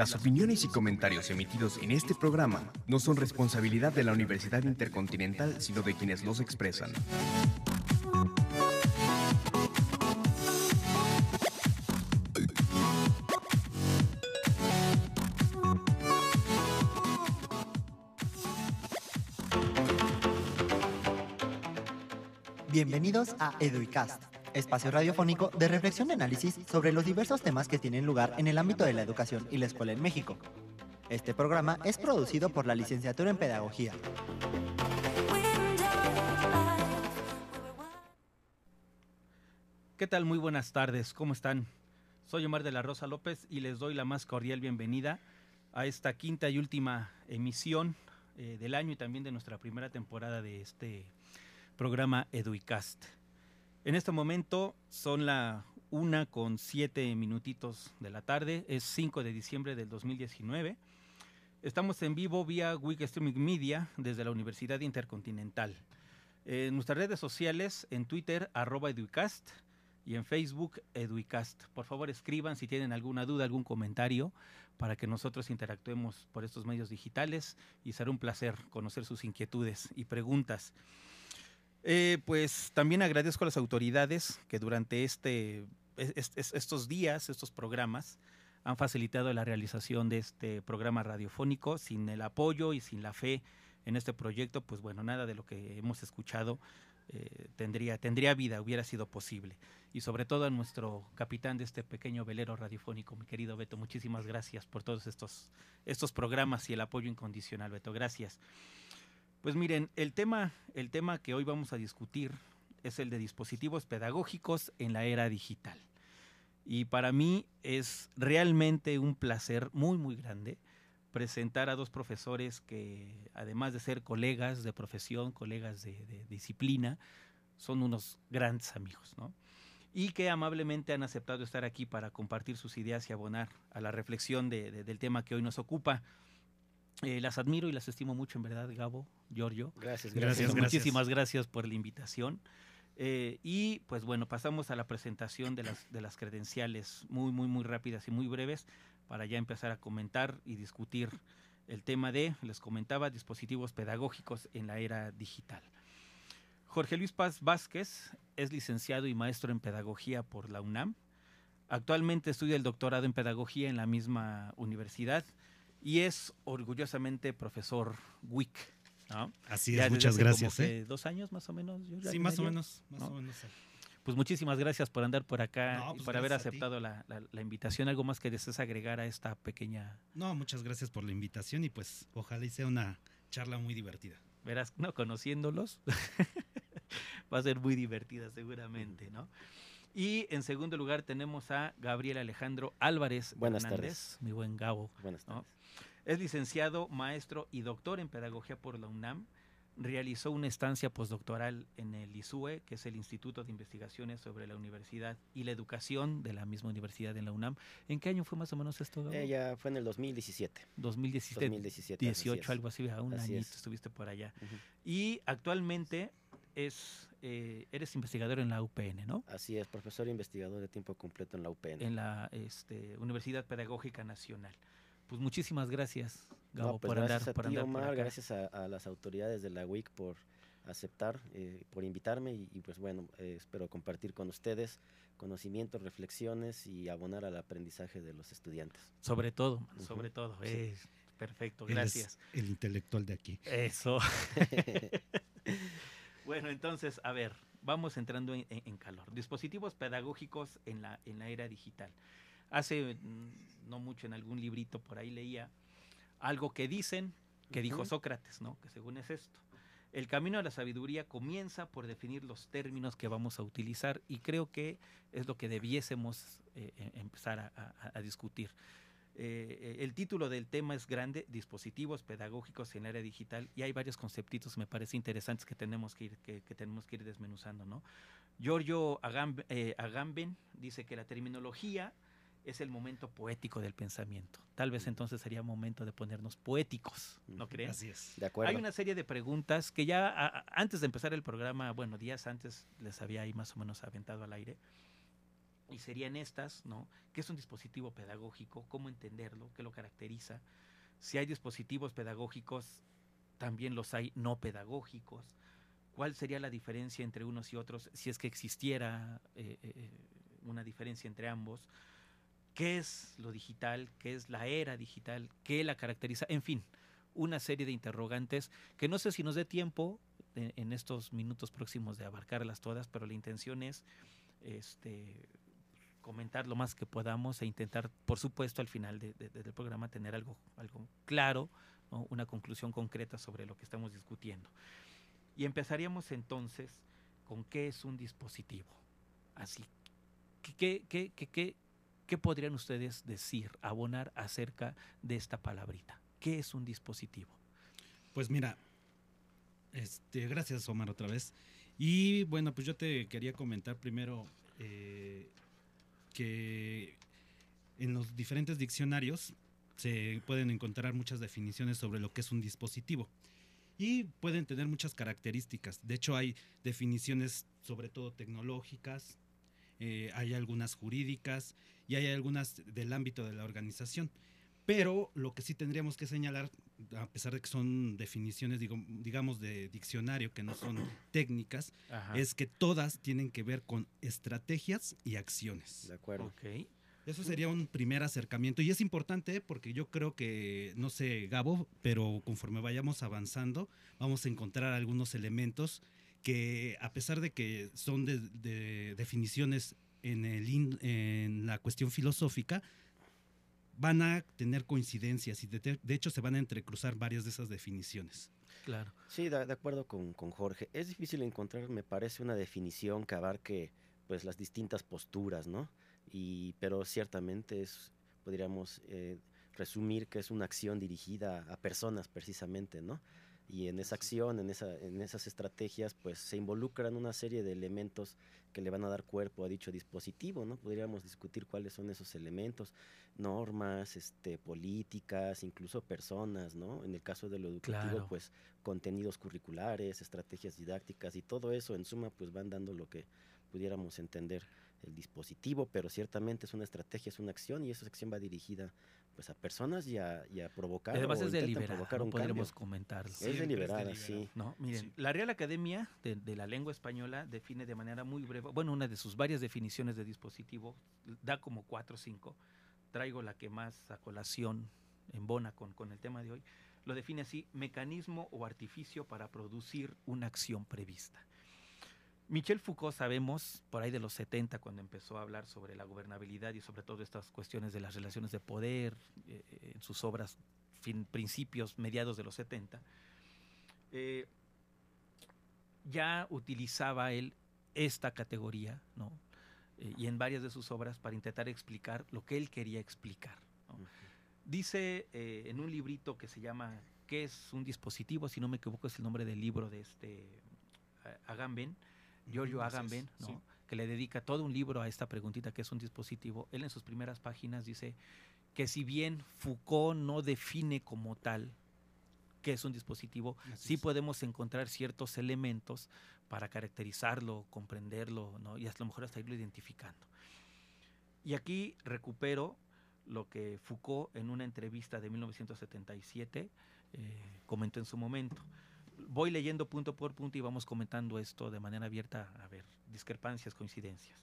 Las opiniones y comentarios emitidos en este programa no son responsabilidad de la Universidad Intercontinental, sino de quienes los expresan. Bienvenidos a Eduicast espacio radiofónico de reflexión y análisis sobre los diversos temas que tienen lugar en el ámbito de la educación y la escuela en México. Este programa es producido por la licenciatura en Pedagogía. ¿Qué tal? Muy buenas tardes, ¿cómo están? Soy Omar de la Rosa López y les doy la más cordial bienvenida a esta quinta y última emisión eh, del año y también de nuestra primera temporada de este programa Eduicast. En este momento son la una con siete minutitos de la tarde, es 5 de diciembre del 2019. Estamos en vivo vía Week Streaming Media desde la Universidad Intercontinental. En nuestras redes sociales, en Twitter, arroba Educast y en Facebook, Educast. Por favor, escriban si tienen alguna duda, algún comentario, para que nosotros interactuemos por estos medios digitales y será un placer conocer sus inquietudes y preguntas. Eh, pues también agradezco a las autoridades que durante este, estos días, estos programas, han facilitado la realización de este programa radiofónico. Sin el apoyo y sin la fe en este proyecto, pues bueno, nada de lo que hemos escuchado eh, tendría, tendría vida, hubiera sido posible. Y sobre todo a nuestro capitán de este pequeño velero radiofónico, mi querido Beto, muchísimas gracias por todos estos, estos programas y el apoyo incondicional, Beto, gracias. Pues miren, el tema, el tema que hoy vamos a discutir es el de dispositivos pedagógicos en la era digital. Y para mí es realmente un placer muy, muy grande presentar a dos profesores que, además de ser colegas de profesión, colegas de, disciplina, son unos grandes amigos, ¿no? Y que amablemente han aceptado estar aquí para compartir sus ideas y abonar a la reflexión del tema que hoy nos ocupa. Eh, las admiro y las estimo mucho, en verdad, Gabo, Giorgio. Gracias, gracias. Muchísimas gracias por la invitación. Eh, y pues bueno, pasamos a la presentación de las, de las credenciales muy, muy, muy rápidas y muy breves para ya empezar a comentar y discutir el tema de, les comentaba, dispositivos pedagógicos en la era digital. Jorge Luis Paz Vázquez es licenciado y maestro en pedagogía por la UNAM. Actualmente estudia el doctorado en pedagogía en la misma universidad y es orgullosamente profesor WIC. Así es, muchas gracias. ¿eh? Dos años más o menos. sí, más o menos, más o menos. Pues muchísimas gracias por andar por acá y pues por haber aceptado la, invitación. ¿Algo más que desees agregar a esta pequeña...? No, muchas gracias por la invitación y pues ojalá y sea una charla muy divertida. Verás, no, conociéndolos va a ser muy divertida seguramente, ¿no? Y en segundo lugar tenemos a Gabriel Alejandro Álvarez Buenas Hernández, tardes. mi buen Gabo. Buenas tardes. Es licenciado, maestro y doctor en pedagogía por la UNAM. Realizó una estancia postdoctoral en el ISUE, que es el Instituto de Investigaciones sobre la Universidad y la Educación de la misma universidad en la UNAM. ¿En qué año fue más o menos esto? Ella fue en el 2017. 2017. 2017 18, algo así, a un añito estuviste por allá. Y actualmente es eh, eres investigador en la UPN, ¿no? Así es, profesor e investigador de tiempo completo en la UPN. En la este, Universidad Pedagógica Nacional. Pues muchísimas gracias, Gabo, pues por gracias andar, a por ti, andar Omar, gracias a, las autoridades de la WIC por aceptar, eh, por invitarme y, pues bueno, eh, espero compartir con ustedes conocimientos, reflexiones y abonar al aprendizaje de los estudiantes. Sobre todo, sobre todo. perfecto, gracias. el intelectual de aquí. Eso. bueno, entonces, a ver, vamos entrando en, en, calor. Dispositivos pedagógicos en la, en la era digital. Hace mm, no mucho en algún librito por ahí leía algo que dicen, que dijo Sócrates, ¿no? Que según es esto. El camino a la sabiduría comienza por definir los términos que vamos a utilizar y creo que es lo que debiésemos eh, empezar a, a, a discutir. Eh, el título del tema es grande, dispositivos pedagógicos en el área digital, y hay varios conceptitos me parece interesantes que tenemos que ir, que, tenemos que ir desmenuzando, ¿no? Giorgio eh, Agamben dice que la terminología es el momento poético del pensamiento. Tal vez entonces sería momento de ponernos poéticos, ¿no creen? Así es. De acuerdo. Hay una serie de preguntas que ya antes de empezar el programa, bueno, días antes les había ahí más o menos aventado al aire y serían estas, ¿no? ¿Qué es un dispositivo pedagógico? ¿Cómo entenderlo? ¿Qué lo caracteriza? Si hay dispositivos pedagógicos, también los hay no pedagógicos. ¿Cuál sería la diferencia entre unos y otros si es que existiera eh, eh, una diferencia entre ambos? ¿Qué es lo digital? ¿Qué es la era digital? ¿Qué la caracteriza? En fin, una serie de interrogantes que no sé si nos dé tiempo en, estos minutos próximos de abarcarlas todas, pero la intención es este, comentar lo más que podamos e intentar, por supuesto, al final del programa tener algo, algo claro, una conclusión concreta sobre lo que estamos discutiendo. Y empezaríamos entonces con qué es un dispositivo. Así, ¿qué, qué, qué, qué podrían ustedes decir, abonar acerca de esta palabrita? ¿Qué es un dispositivo? Pues mira, este, gracias Omar otra vez. Y bueno, pues yo te quería comentar primero eh, que en los diferentes diccionarios se pueden encontrar muchas definiciones sobre lo que es un dispositivo y pueden tener muchas características. De hecho, hay definiciones sobre todo tecnológicas, eh, hay algunas jurídicas y hay algunas del ámbito de la organización. Pero lo que sí tendríamos que señalar, a pesar de que son definiciones, digamos, de diccionario, que no son técnicas, es que todas tienen que ver con estrategias y acciones. De acuerdo. Eso sería un primer acercamiento y es importante porque yo creo que, no sé, Gabo, pero conforme vayamos avanzando, vamos a encontrar algunos elementos que a pesar de que son de, definiciones en, el, en la cuestión filosófica, van a tener coincidencias y de, hecho se van a entrecruzar varias de esas definiciones. Claro. Sí, de, acuerdo con, Jorge. Es difícil encontrar, me parece, una definición que abarque pues las distintas posturas, ¿no? Y, pero ciertamente es, podríamos eh, resumir que es una acción dirigida a personas precisamente, ¿no? Y en esa acción, en, esa, en esas estrategias, pues se involucran una serie de elementos que le van a dar cuerpo a dicho dispositivo, ¿no? Podríamos discutir cuáles son esos elementos, normas, este, políticas, incluso personas, ¿no? En el caso de lo educativo, pues contenidos curriculares, estrategias didácticas y todo eso en suma, pues van dando lo que pudiéramos entender el dispositivo, pero ciertamente es una estrategia, es una acción y esa acción va dirigida pues a personas y a, provocar además es deliberada, un podremos comentarlo. Es deliberada, sí. No, miren, la Real Academia de, de, la Lengua Española define de manera muy breve, bueno, una de sus varias definiciones de dispositivo, da como cuatro o cinco, traigo la que más a colación embona con, con el tema de hoy, lo define así, mecanismo o artificio para producir una acción prevista. Michel Foucault sabemos, por ahí de los 70, cuando empezó a hablar sobre la gobernabilidad y sobre todo estas cuestiones de las relaciones de poder eh, eh, en sus obras, fin, principios, mediados de los 70, eh, ya utilizaba él esta categoría, ¿no? y en varias de sus obras para intentar explicar lo que él quería explicar. Dice en un librito que se llama ¿Qué es un dispositivo? Si no me equivoco es el nombre del libro de este Agamben, Giorgio Agamben, que le dedica todo un libro a esta preguntita que es un dispositivo, él en sus primeras páginas dice que si bien Foucault no define como tal qué es un dispositivo, sí podemos encontrar ciertos elementos para caracterizarlo, comprenderlo, ¿no? y a lo mejor hasta irlo identificando. Y aquí recupero lo que Foucault en una entrevista de 1977 eh, comentó en su momento voy leyendo punto por punto y vamos comentando esto de manera abierta, a ver, discrepancias, coincidencias.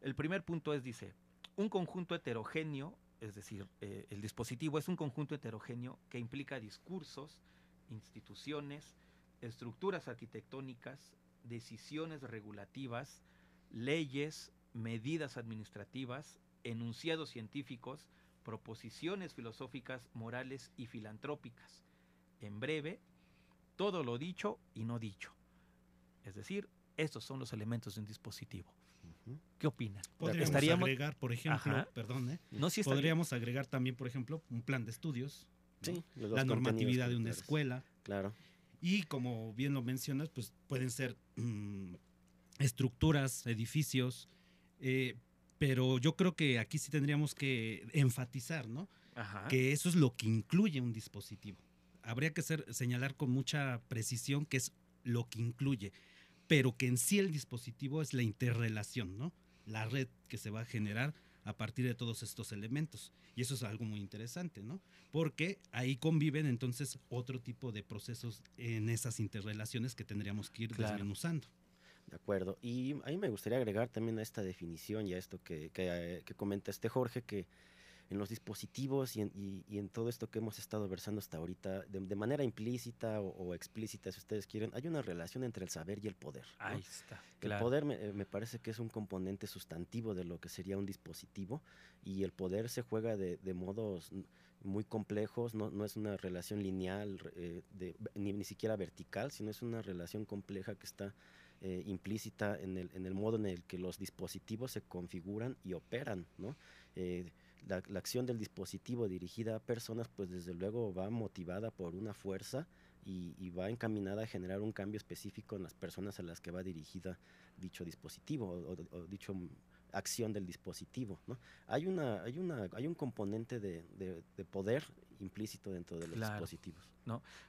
El primer punto es, dice, un conjunto heterogéneo, es decir, eh, el dispositivo es un conjunto heterogéneo que implica discursos, instituciones, estructuras arquitectónicas, decisiones regulativas, leyes, medidas administrativas, enunciados científicos, proposiciones filosóficas, morales y filantrópicas. En breve, todo lo dicho y no dicho. Es decir, estos son los elementos de un dispositivo. ¿Qué opinan? Podríamos Estaríamos- agregar, por ejemplo, Ajá. perdón, ¿eh? No, sí podríamos agregar también, por ejemplo, un plan de estudios, ¿no? Sí, los la normatividad de una escuela Claro. y como bien lo mencionas, pues pueden ser mm, estructuras, edificios, eh, pero yo creo que aquí sí tendríamos que enfatizar, ¿no? Ajá. que eso es lo que incluye un dispositivo. Habría que ser, señalar con mucha precisión que es lo que incluye, pero que en sí el dispositivo es la interrelación, ¿no? La red que se va a generar a partir de todos estos elementos. Y eso es algo muy interesante, ¿no? Porque ahí conviven entonces otro tipo de procesos en esas interrelaciones que tendríamos que ir Claro. desmenuzando. De acuerdo. Y a mí me gustaría agregar también a esta definición y a esto que, que, eh, que comenta este Jorge, que en los dispositivos y en, y- y en todo esto que hemos estado versando hasta ahorita, de, de manera implícita o, o explícita, si ustedes quieren, hay una relación entre el saber y el poder. ¿no? Ahí está. El claro. poder me, eh, me parece que es un componente sustantivo de lo que sería un dispositivo y el poder se juega de, de modos muy complejos, no, no es una relación lineal, eh, de- ni, ni siquiera vertical, sino es una relación compleja que está eh, implícita en el, en el modo en el que los dispositivos se configuran y operan. ¿no? Eh, la, la acción del dispositivo dirigida a personas, pues desde luego va motivada por una fuerza y, y va encaminada a generar un cambio específico en las personas a las que va dirigida dicho dispositivo o, o- o dicho acción del dispositivo. ¿no? Hay, una, hay, una, hay un componente de, de- de poder implícito dentro de los Claro. dispositivos.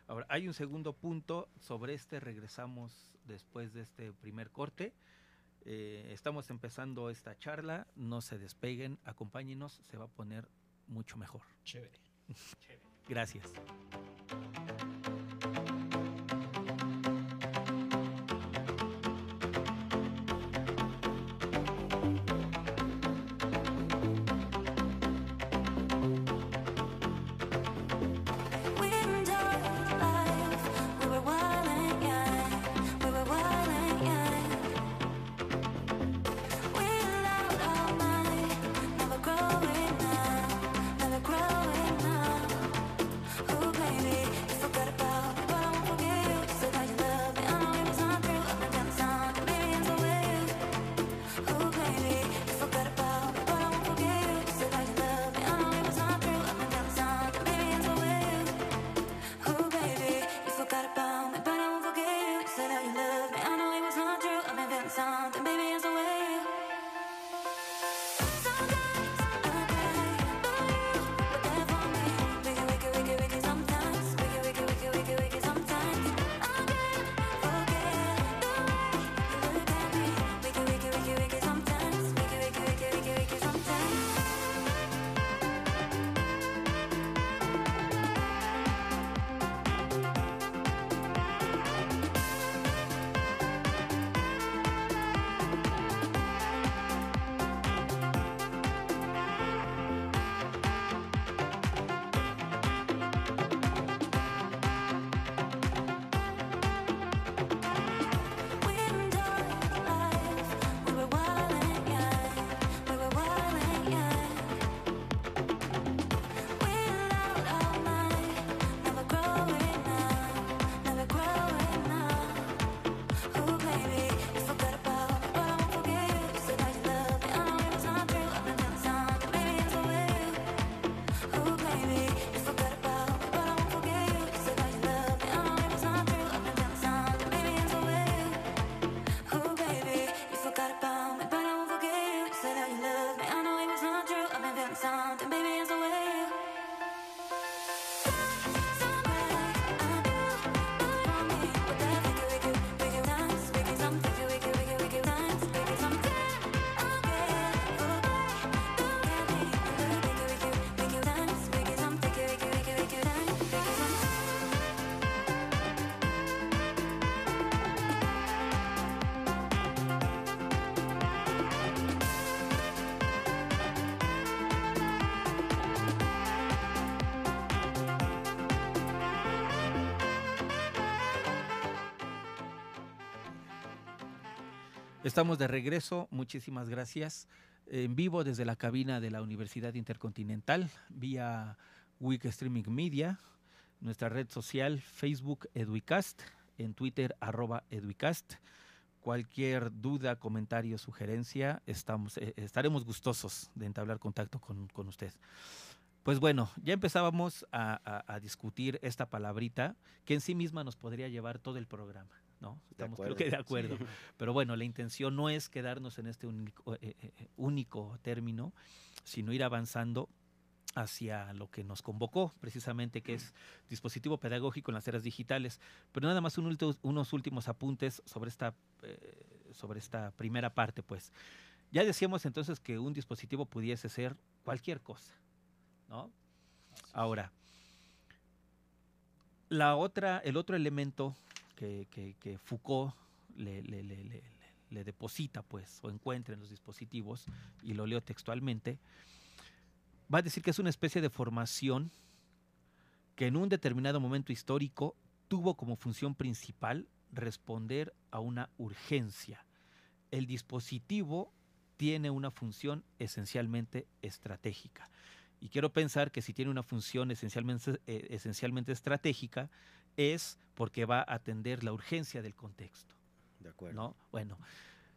Ahora, hay un segundo punto. Sobre este regresamos después de este primer corte. Eh, estamos empezando esta charla. No se despeguen. Acompáñenos. Se va a poner mucho mejor. Chévere. Gracias. Estamos de regreso, muchísimas gracias. En vivo desde la cabina de la Universidad Intercontinental, vía Week Streaming Media, nuestra red social Facebook Eduicast, en Twitter arroba Eduicast. Cualquier duda, comentario, sugerencia, estamos, eh, estaremos gustosos de entablar contacto con, con usted. Pues bueno, ya empezábamos a, discutir esta palabrita que en sí misma nos podría llevar todo el programa, ¿no? Estamos creo que de acuerdo. Pero bueno, la intención no es quedarnos en este único, eh, eh, eh, único término, sino ir avanzando hacia lo que nos convocó, precisamente, que es dispositivo pedagógico en las eras digitales. Pero nada más un unos últimos apuntes sobre esta, eh, sobre esta primera parte, pues. Ya decíamos entonces que un dispositivo pudiese ser cualquier cosa, ¿no? Ahora, la otra, el otro elemento que, Foucault le, deposita, pues, o encuentra en los dispositivos, y lo leo textualmente, va a decir que es una especie de formación que en un determinado momento histórico tuvo como función principal responder a una urgencia. El dispositivo tiene una función esencialmente estratégica. Y quiero pensar que si tiene una función esencialmente, eh, esencialmente estratégica, es porque va a atender la urgencia del contexto. De acuerdo. ¿no? Bueno,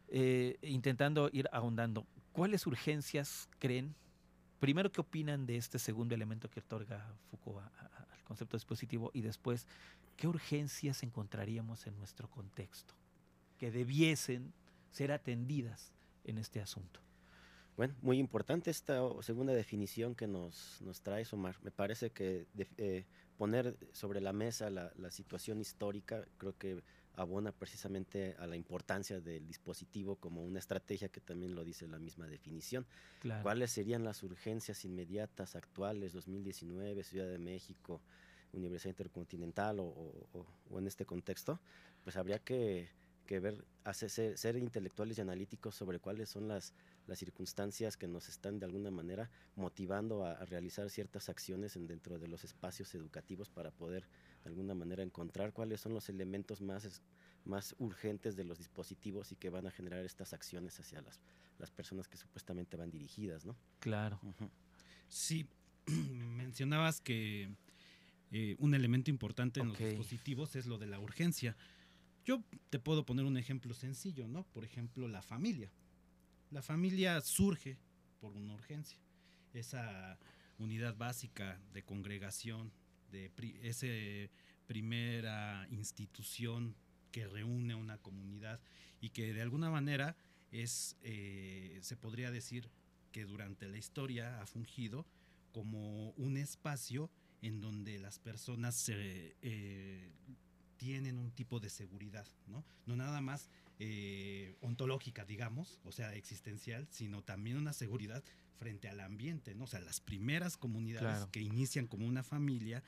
eh, intentando ir ahondando, ¿cuáles urgencias creen? Primero, ¿qué opinan de este segundo elemento que otorga Foucault a- a- al concepto dispositivo? Y después, ¿qué urgencias encontraríamos en nuestro contexto que debiesen ser atendidas en este asunto? Bueno, muy importante esta segunda definición que nos, nos trae Omar. Me parece que def- eh, poner sobre la mesa la, la situación histórica creo que abona precisamente a la importancia del dispositivo como una estrategia que también lo dice la misma definición. Claro. ¿Cuáles serían las urgencias inmediatas, actuales, 2019, Ciudad de México, Universidad Intercontinental o, o- o- o en este contexto? Pues habría que, que ver, hacer, ser, ser intelectuales y analíticos sobre cuáles son las, las circunstancias que nos están de alguna manera motivando a, a realizar ciertas acciones en, dentro de los espacios educativos para poder de alguna manera encontrar cuáles son los elementos más, es- más urgentes de los dispositivos y que van a generar estas acciones hacia las, las personas que supuestamente van dirigidas, ¿no? Claro. Sí, mencionabas que eh, un elemento importante en los dispositivos es lo de la urgencia. Yo te puedo poner un ejemplo sencillo, ¿no? Por ejemplo, la familia. La familia surge por una urgencia. Esa unidad básica de congregación, de pri- ese primera institución que reúne una comunidad y que de alguna manera es, eh, se podría decir que durante la historia ha fungido como un espacio en donde las personas eh, tienen un tipo de seguridad, ¿no? No nada más eh, ontológica, digamos, o sea, existencial, sino también una seguridad frente al ambiente, ¿no? O sea, las primeras comunidades Claro. que inician como una familia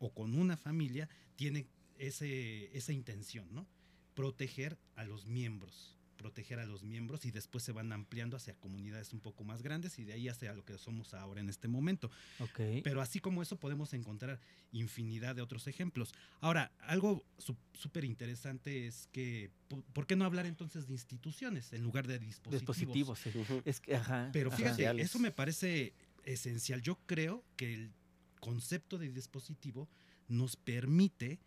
o con una familia tienen ese, esa intención, ¿no? Proteger a los miembros, proteger a los miembros y después se van ampliando hacia comunidades un poco más grandes y de ahí hacia lo que somos ahora en este momento. Ok. Pero así como eso podemos encontrar infinidad de otros ejemplos. Ahora, algo su- súper interesante es que, po- ¿por qué no hablar entonces de instituciones en lugar de dispositivos? Dispositivos. Es que, ajá. Pero fíjate, eso me parece esencial. Yo creo que el concepto de dispositivo nos permite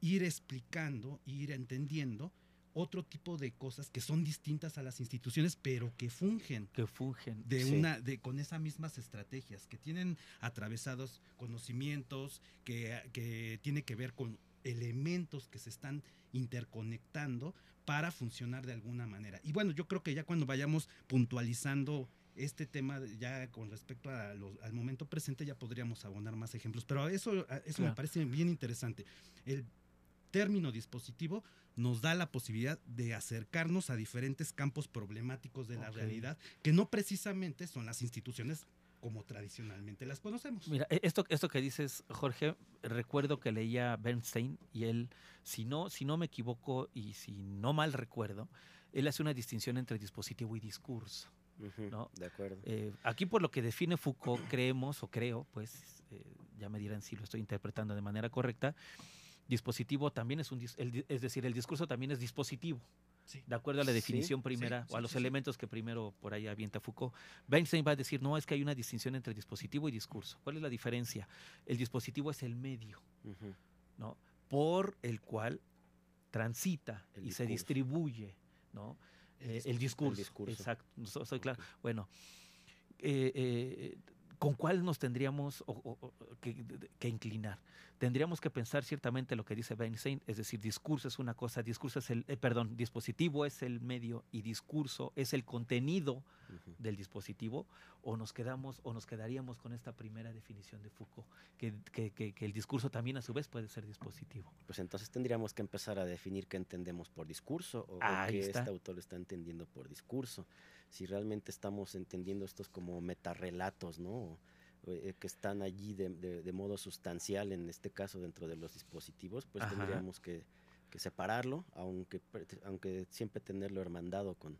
ir explicando, ir entendiendo otro tipo de cosas que son distintas a las instituciones, pero que fungen que fungen. de Sí. una de con esas mismas estrategias que tienen atravesados conocimientos que, que tiene que ver con elementos que se están interconectando para funcionar de alguna manera. Y bueno, yo creo que ya cuando vayamos puntualizando este tema ya con respecto a los- al momento presente ya podríamos abonar más ejemplos, pero eso, eso me parece bien interesante. El término dispositivo nos da la posibilidad de acercarnos a diferentes campos problemáticos de la Ok. realidad que no precisamente son las instituciones como tradicionalmente las conocemos. Mira, e- esto, esto que dices, Jorge, recuerdo que leía Bernstein y él, si no, si no me equivoco y si no mal recuerdo, él hace una distinción entre dispositivo y discurso. Ujú, ¿no? De acuerdo. Eh, aquí por lo que define Foucault, creemos o creo, pues eh, ya me dirán si lo estoy interpretando de manera correcta, dispositivo también es un, el es decir, el discurso también es dispositivo. Sí. De acuerdo a la Sí, definición primera sí, o a los elementos que primero por ahí avienta Foucault, Bernstein va a decir, no, es que hay una distinción entre dispositivo y discurso. ¿Cuál es la diferencia? El dispositivo es el medio. ¿no? Por el cual transita El y se distribuye, ¿no? El Eh, El, discurso. El discurso. Exacto, soy claro. Bueno, eh, eh, ¿con cuál nos tendríamos o- o- o que, que inclinar? Tendríamos que pensar ciertamente lo que dice Weinstein, es decir, discurso es una cosa, discurso es el, eh, perdón, dispositivo es el medio y discurso es el contenido del dispositivo, o nos quedamos o nos quedaríamos con esta primera definición de Foucault, que, que- el discurso también a su vez puede ser dispositivo. Pues entonces tendríamos que empezar a definir qué entendemos por discurso o, qué este autor está entendiendo por discurso. Si realmente estamos entendiendo estos como metarrelatos, ¿no? Eh, que están allí de, de- de modo sustancial, en este caso dentro de los dispositivos, pues Ajá. tendríamos que, que separarlo, aunque, aunque siempre tenerlo hermandado con,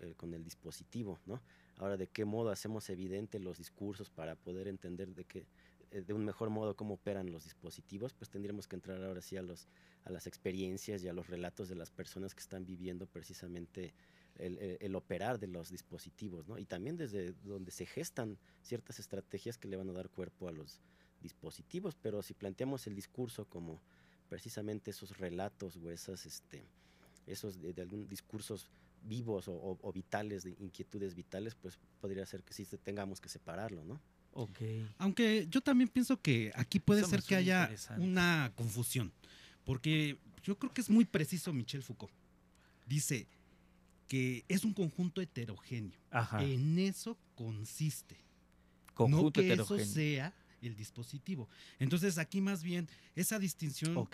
eh, con el dispositivo, ¿no? Ahora, ¿de qué modo hacemos evidente los discursos para poder entender de qué, eh, de un mejor modo cómo operan los dispositivos? Pues tendríamos que entrar ahora sí a los a las experiencias y a los relatos de las personas que están viviendo precisamente el, el- el operar de los dispositivos, ¿no? Y también desde donde se gestan ciertas estrategias que le van a dar cuerpo a los dispositivos, pero si planteamos el discurso como precisamente esos relatos o esas, este, esos de, de algún discursos vivos o, o- o vitales, de inquietudes vitales, pues podría ser que sí te- tengamos que separarlo, ¿no? Ok. Aunque yo también pienso que aquí puede Eso ser que haya una confusión, porque yo creo que es muy preciso Michel Foucault. Dice que es un conjunto heterogéneo. Ajá. En eso consiste. Conjunto no que heterogéneo. eso sea el dispositivo. Entonces aquí más bien esa distinción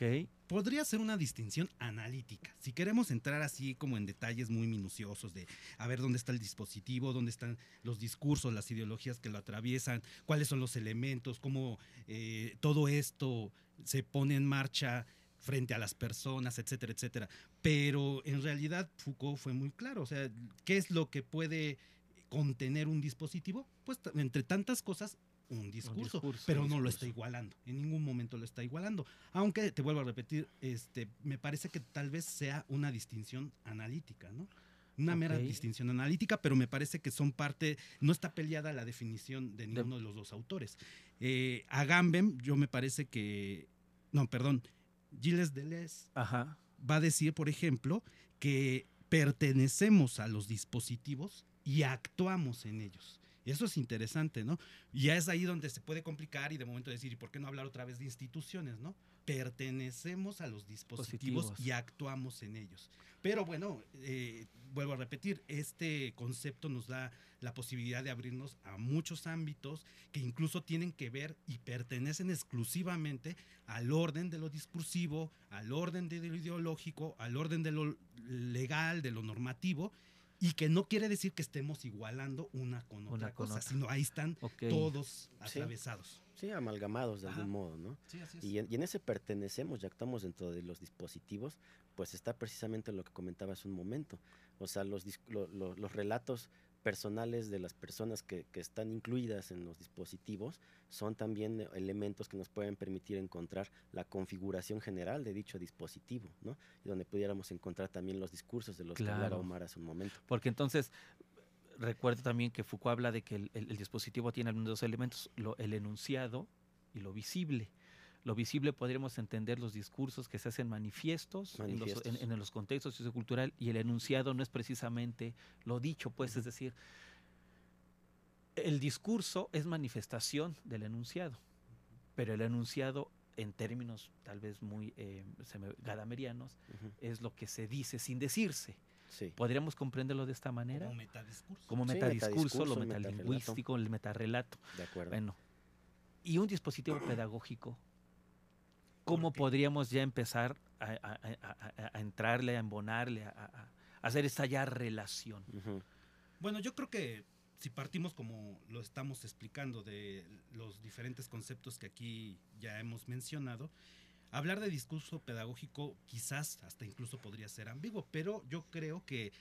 podría ser una distinción analítica. Si queremos entrar así como en detalles muy minuciosos de a ver dónde está el dispositivo, dónde están los discursos, las ideologías que lo atraviesan, cuáles son los elementos, cómo eh, todo esto se pone en marcha frente a las personas, etcétera, etcétera. Pero en realidad Foucault fue muy claro. O sea, ¿qué es lo que puede contener un dispositivo? Pues entre tantas cosas, un discurso, discurso, pero un no lo está igualando. En ningún momento lo está igualando. Aunque, te vuelvo a repetir, este, me parece que tal vez sea una distinción analítica, ¿no? Una mera distinción analítica, pero me parece que son parte, no está peleada la definición de ninguno de, los dos autores. Eh, Agamben, yo me parece que, no, perdón, Gilles Deleuze Ajá. va a decir, por ejemplo, que pertenecemos a los dispositivos y actuamos en ellos. Eso es interesante, ¿no? Y ya es ahí donde se puede complicar y de momento decir, ¿y por qué no hablar otra vez de instituciones, no? Pertenecemos a los dispositivos y actuamos en ellos. Pero bueno, eh, vuelvo a repetir, este concepto nos da la posibilidad de abrirnos a muchos ámbitos que incluso tienen que ver y pertenecen exclusivamente al orden de lo discursivo, al orden de lo ideológico, al orden de lo legal, de lo normativo, y que no quiere decir que estemos igualando una con Una otra con cosa, otra. sino ahí están todos atravesados. Sí, amalgamados de Ajá. algún modo, ¿no? Sí, así Y en, y en ese pertenecemos y actuamos dentro de los dispositivos, pues está precisamente lo que comentaba hace un momento. O sea, los, lo- los relatos personales de las personas que, que están incluidas en los dispositivos son también elementos que nos pueden permitir encontrar la configuración general de dicho dispositivo, ¿no? Y donde pudiéramos encontrar también los discursos de los que hablara Claro. Omar hace un momento. Porque entonces, recuerdo también que Foucault habla de que el, el- el dispositivo tiene algunos dos elementos, lo- el enunciado y lo visible. Lo visible podríamos entender los discursos que se hacen manifiestos, en los- En, Manifiestos. en los contextos sociocultural y el enunciado no es precisamente lo dicho, pues es decir, el discurso es manifestación del enunciado, pero el enunciado en términos tal vez muy eh, gadamerianos es lo que se dice sin decirse. Sí. ¿Podríamos comprenderlo de esta manera? Como metadiscurso. como Sí, metadiscurso, lo metadiscurso, metalingüístico, el metarrelato. De acuerdo. Bueno, y un dispositivo pedagógico, ¿cómo podríamos ya empezar a, a- a- a- a entrarle, a embonarle, a, a- a hacer esta ya relación? Bueno, yo creo que si partimos como lo estamos explicando de los diferentes conceptos que aquí ya hemos mencionado, hablar de discurso pedagógico quizás hasta incluso podría ser ambiguo, pero yo creo que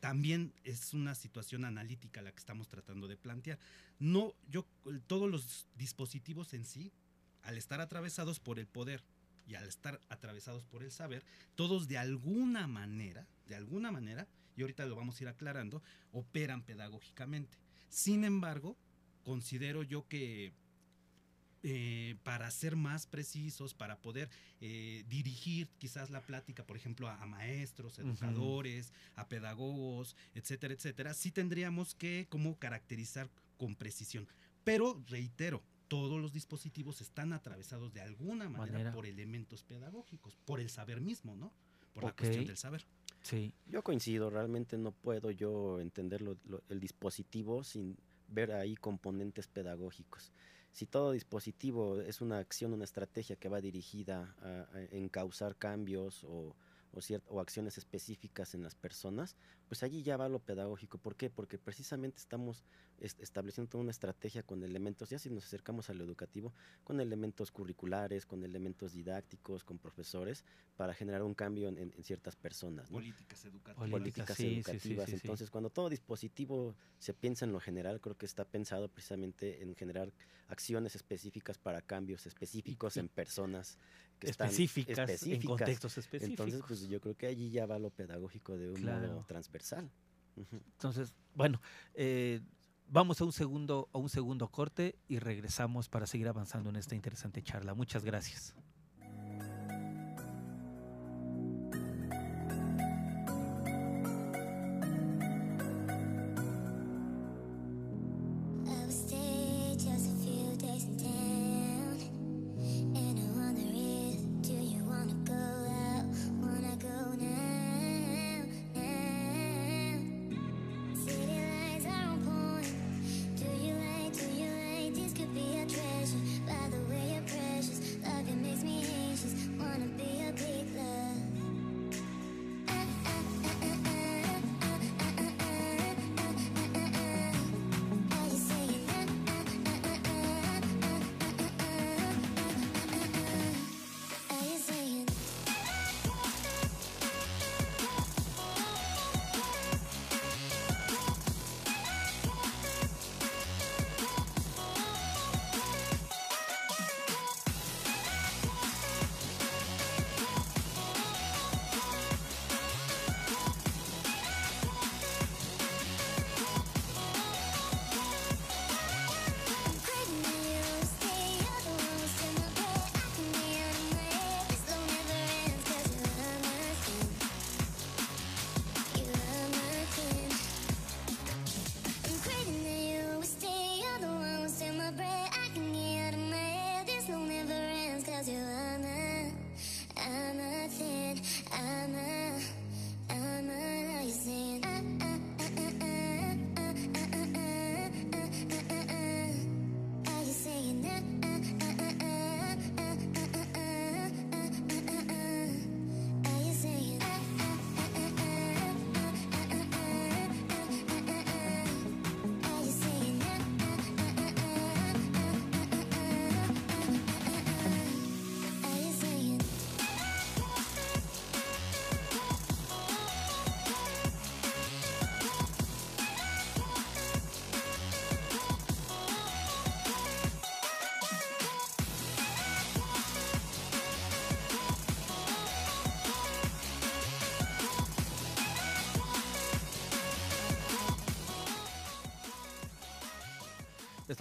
también es una situación analítica la que estamos tratando de plantear. No, yo todos los dispositivos en sí, al estar atravesados por el poder y al estar atravesados por el saber, todos de alguna manera, de alguna manera, y ahorita lo vamos a ir aclarando, operan pedagógicamente. Sin embargo, considero yo que eh, para ser más precisos, para poder eh, dirigir quizás la plática, por ejemplo, a, a maestros, educadores, a pedagogos, etcétera, etcétera, sí tendríamos que como caracterizar con precisión. Pero reitero, todos los dispositivos están atravesados de alguna manera, Manera. por elementos pedagógicos, por el saber mismo, ¿no? Por la cuestión del saber. Sí. Yo coincido, realmente no puedo yo entender lo- lo- el dispositivo sin ver ahí componentes pedagógicos. Si todo dispositivo es una acción, una estrategia que va dirigida a, a encauzar cambios o, o, o acciones específicas en las personas, pues allí ya va lo pedagógico. ¿Por qué? Porque precisamente estamos est- estableciendo toda una estrategia con elementos, ya si nos acercamos a lo educativo, con elementos curriculares, con elementos didácticos, con profesores, para generar un cambio en, ciertas personas. ¿no? Políticas educativas. Políticas, sí, educativas. sí, sí. Entonces, cuando todo dispositivo se piensa en lo general, creo que está pensado precisamente en generar acciones específicas para cambios específicos y- en personas Específicas, en contextos específicos. Entonces, pues yo creo que allí ya va lo pedagógico de un Claro. modo transversal. Entonces, bueno, eh, vamos a un segundo, a un segundo corte y regresamos para seguir avanzando en esta interesante charla. Muchas gracias.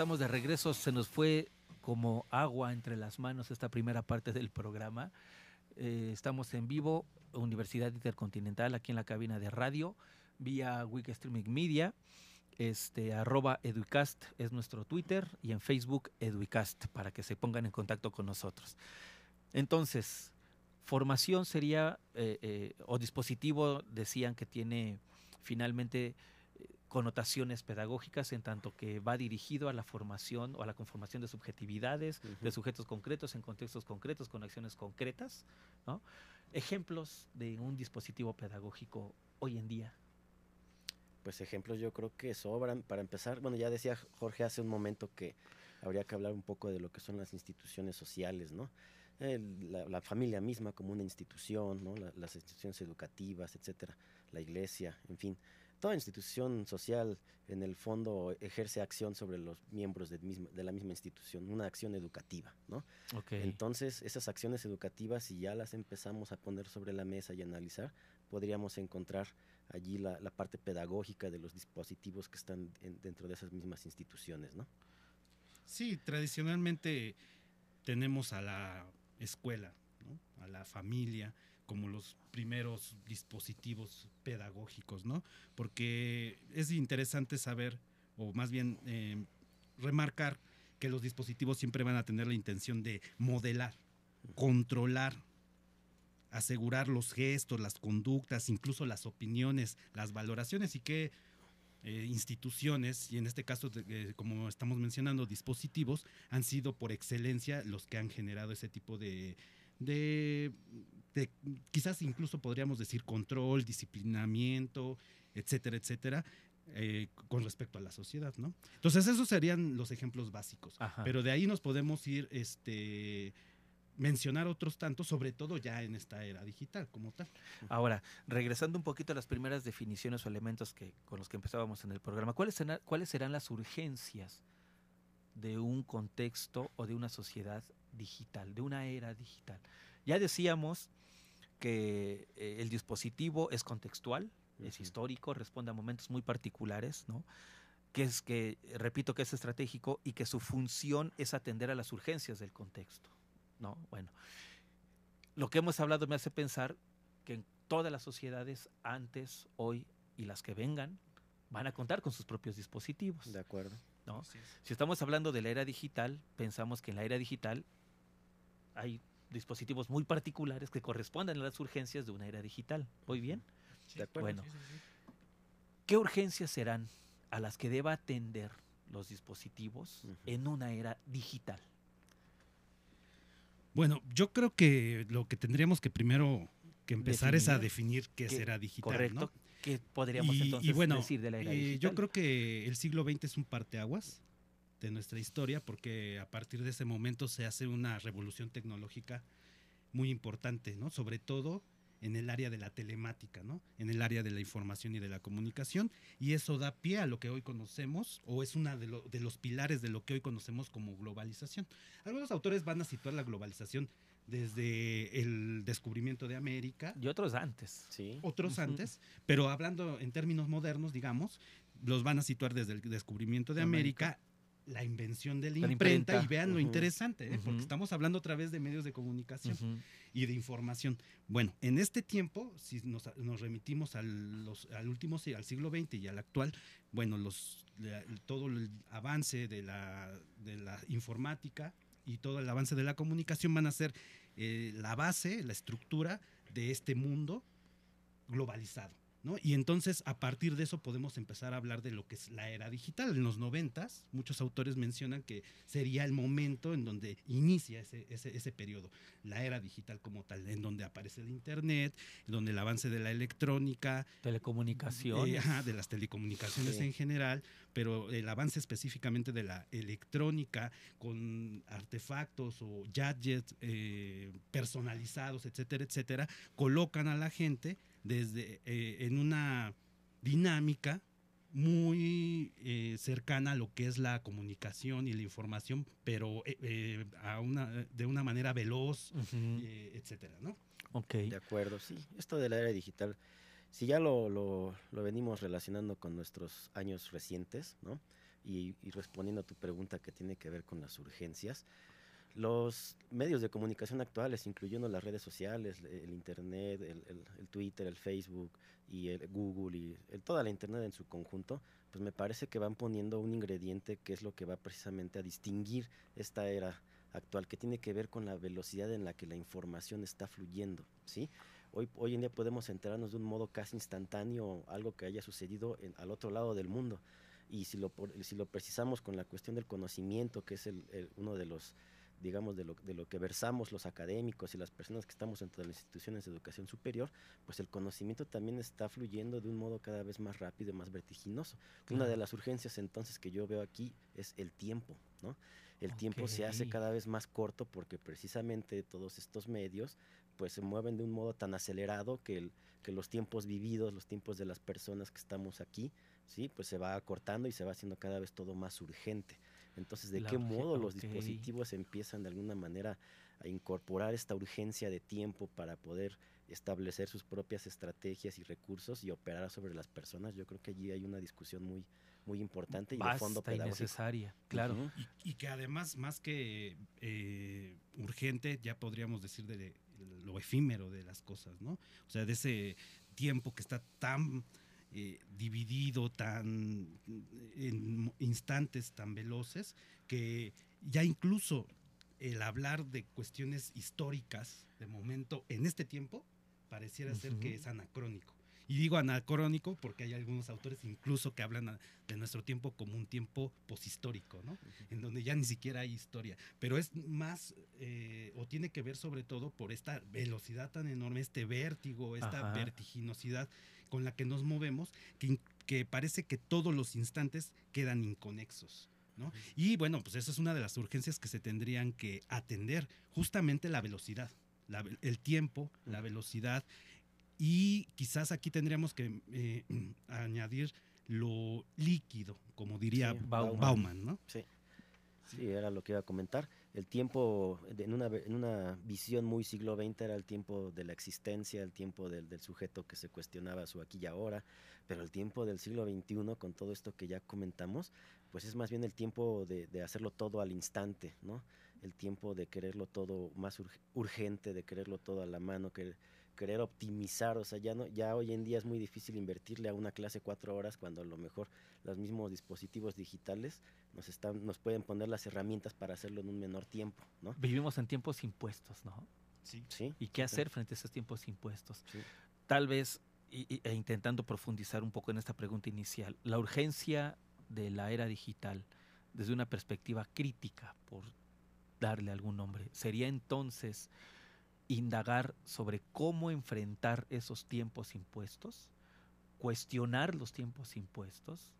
Estamos de regreso, se nos fue como agua entre las manos esta primera parte del programa. Eh, estamos en vivo, Universidad Intercontinental, aquí en la cabina de radio, vía Week Streaming Media. Este, arroba Educast es nuestro Twitter y en Facebook Educast para que se pongan en contacto con nosotros. Entonces, formación sería, eh, eh, o dispositivo decían que tiene finalmente connotaciones pedagógicas en tanto que va dirigido a la formación o a la conformación de subjetividades, de sujetos concretos en contextos concretos, con acciones concretas. ¿no? Ejemplos de un dispositivo pedagógico hoy en día. Pues ejemplos yo creo que sobran. Para empezar, bueno, ya decía Jorge hace un momento que habría que hablar un poco de lo que son las instituciones sociales, ¿no? El- la, la familia misma como una institución, ¿no? La- las instituciones educativas, etcétera, la iglesia, en fin. Toda institución social, en el fondo, ejerce acción sobre los miembros del mismo- de la misma institución, una acción educativa, ¿no? Entonces, esas acciones educativas, si ya las empezamos a poner sobre la mesa y analizar, podríamos encontrar allí la, la parte pedagógica de los dispositivos que están en- dentro de esas mismas instituciones, ¿no? Sí, tradicionalmente tenemos a la escuela, ¿no? a la familia, como los primeros dispositivos pedagógicos, ¿no? Porque es interesante saber, o más bien eh, remarcar, que los dispositivos siempre van a tener la intención de modelar, controlar, asegurar los gestos, las conductas, incluso las opiniones, las valoraciones y que eh, instituciones, y en este caso, eh, como estamos mencionando, dispositivos, han sido por excelencia los que han generado ese tipo de, de quizás incluso podríamos decir control, disciplinamiento, etcétera, etcétera, eh, con respecto a la sociedad, ¿no? Entonces esos serían los ejemplos básicos. Ajá. Pero de ahí nos podemos ir, este, mencionar otros tantos, sobre todo ya en esta era digital como tal. Ahora, regresando un poquito a las primeras definiciones o elementos que, con los que empezábamos en el programa, ¿cuáles serán, ¿cuáles serán las urgencias de un contexto o de una sociedad digital, de una era digital? Ya decíamos que eh, el dispositivo es contextual, es histórico, responde a momentos muy particulares, ¿no? Que es que, repito, que es estratégico y que su función es atender a las urgencias del contexto, ¿no? Bueno, lo que hemos hablado me hace pensar que en todas las sociedades, antes, hoy y las que vengan, van a contar con sus propios dispositivos. De acuerdo. ¿no? Si estamos hablando de la era digital, pensamos que en la era digital hay dispositivos muy particulares que corresponden a las urgencias de una era digital. ¿Voy bien? De acuerdo. Bueno, ¿qué urgencias serán a las que deba atender los dispositivos en una era digital? Bueno, yo creo que lo que tendríamos que primero que empezar es a Definir. qué ¿Qué- será digital, Correcto. ¿no? ¿Qué podríamos Y- y entonces bueno, decir de la era Eh, digital? yo creo que el siglo XX es un parteaguas de nuestra historia porque a partir de ese momento se hace una revolución tecnológica muy importante, ¿no? Sobre todo en el área de la telemática, ¿no? En el área de la información y de la comunicación y eso da pie a lo que hoy conocemos o es uno de, lo- de los pilares de lo que hoy conocemos como globalización. Algunos autores van a situar la globalización desde el descubrimiento de América, Y otros antes. Sí. otros antes, pero hablando en términos modernos, digamos, los van a situar desde el descubrimiento de América. América, la invención de la, imprenta, imprenta. y vean lo interesante, ¿eh? porque estamos hablando otra vez de medios de comunicación y de información. Bueno, en este tiempo, si nos, nos remitimos al, los- al último al siglo XX y al actual, bueno, los, la- todo el avance de la, de la informática y todo el avance de la comunicación van a ser eh, la base, la estructura de este mundo globalizado. ¿No? Y entonces a partir de eso podemos empezar a hablar de lo que es la era digital. En los noventas, muchos autores mencionan que sería el momento en donde inicia ese, ese, ese periodo, la era digital como tal, en donde aparece el Internet, en donde el avance de la electrónica, Telecomunicaciones. eh, ajá, de las telecomunicaciones Sí. en general, pero el avance específicamente de la electrónica con artefactos o gadgets eh, personalizados, etcétera, etcétera, colocan a la gente desde eh, en una dinámica muy eh, cercana a lo que es la comunicación y la información, pero eh, eh, a una, de una manera veloz, eh, etcétera, ¿no? Ok. De acuerdo, sí. Esto de la era digital, si ya lo, lo- lo venimos relacionando con nuestros años recientes, ¿no? Y, y respondiendo a tu pregunta que tiene que ver con las urgencias, los medios de comunicación actuales, incluyendo las redes sociales, el Internet, el, el- el Twitter, el Facebook y el Google y el- toda la Internet en su conjunto, pues me parece que van poniendo un ingrediente que es lo que va precisamente a distinguir esta era actual, que tiene que ver con la velocidad en la que la información está fluyendo, ¿sí? Hoy, hoy en día podemos enterarnos de un modo casi instantáneo algo que haya sucedido en- al otro lado del mundo. Y si lo, si lo precisamos con la cuestión del conocimiento, que es el- uno de los, digamos, de lo, de lo que versamos los académicos y las personas que estamos dentro de las instituciones de educación superior, pues el conocimiento también está fluyendo de un modo cada vez más rápido y más vertiginoso. Una de las urgencias entonces que yo veo aquí es el tiempo, ¿no? El tiempo se hace cada vez más corto porque precisamente todos estos medios pues se mueven de un modo tan acelerado que, el- que los tiempos vividos, los tiempos de las personas que estamos aquí, sí, pues se va acortando y se va haciendo cada vez todo más urgente. Entonces, ¿de La qué modo los dispositivos empiezan de alguna manera a incorporar esta urgencia de tiempo para poder establecer sus propias estrategias y recursos y operar sobre las personas? Yo creo que allí hay una discusión muy, muy importante y de Basta fondo y pedagógico. necesaria, claro. Y, y que además, más que eh, urgente, ya podríamos decir de, de lo efímero de las cosas, ¿no? O sea, de ese tiempo que está tan eh, dividido, tan en instantes tan veloces, que ya incluso el hablar de cuestiones históricas de momento en este tiempo pareciera ser que es anacrónico. Y digo anacrónico porque hay algunos autores incluso que hablan de nuestro tiempo como un tiempo poshistórico, ¿no? En donde ya ni siquiera hay historia. Pero es más, eh, o tiene que ver sobre todo por esta velocidad tan enorme, este vértigo, esta Ajá. vertiginosidad con la que nos movemos, que, que parece que todos los instantes quedan inconexos. ¿no? Y bueno, pues esa es una de las urgencias que se tendrían que atender, justamente la velocidad, la el tiempo, la velocidad, y quizás aquí tendríamos que eh, añadir lo líquido, como diría Sí, Bauman, Bauman. ¿no? Sí. Sí, era lo que iba a comentar. El tiempo, en una, en una visión muy siglo XX, era el tiempo de la existencia, el tiempo del, del sujeto que se cuestionaba su aquí y ahora, pero el tiempo del siglo XXI, con todo esto que ya comentamos, pues es más bien el tiempo de, de hacerlo todo al instante, ¿no? El tiempo de quererlo todo más urg- urgente, de quererlo todo a la mano, que, querer optimizar, o sea, ya, no, ya hoy en día es muy difícil invertirle a una clase cuatro horas cuando a lo mejor los mismos dispositivos digitales nos, están, nos pueden poner las herramientas para hacerlo en un menor tiempo, ¿no? Vivimos en tiempos impuestos, ¿no? Sí. Sí. ¿Y qué sí. hacer frente a esos tiempos impuestos? Sí. Tal vez, y- y- e intentando profundizar un poco en esta pregunta inicial, la urgencia de la era digital desde una perspectiva crítica, por darle algún nombre, sería entonces indagar sobre cómo enfrentar esos tiempos impuestos, cuestionar los tiempos impuestos,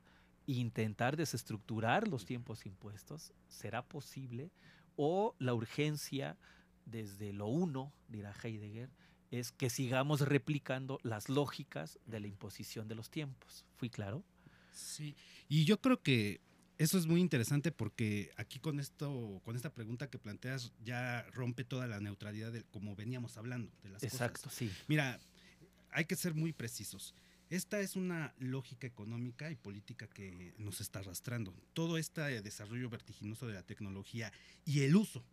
intentar desestructurar los tiempos impuestos, ¿será posible? O la urgencia desde lo uno, dirá Heidegger, es que sigamos replicando las lógicas de la imposición de los tiempos. ¿Fui claro? Sí, y yo creo que eso es muy interesante porque aquí con esto, con esta pregunta que planteas, ya rompe toda la neutralidad de como veníamos hablando de las Exacto, cosas. sí. Mira, hay que ser muy precisos. Esta es una lógica económica y política que nos está arrastrando. Todo este desarrollo vertiginoso de la tecnología y el uso,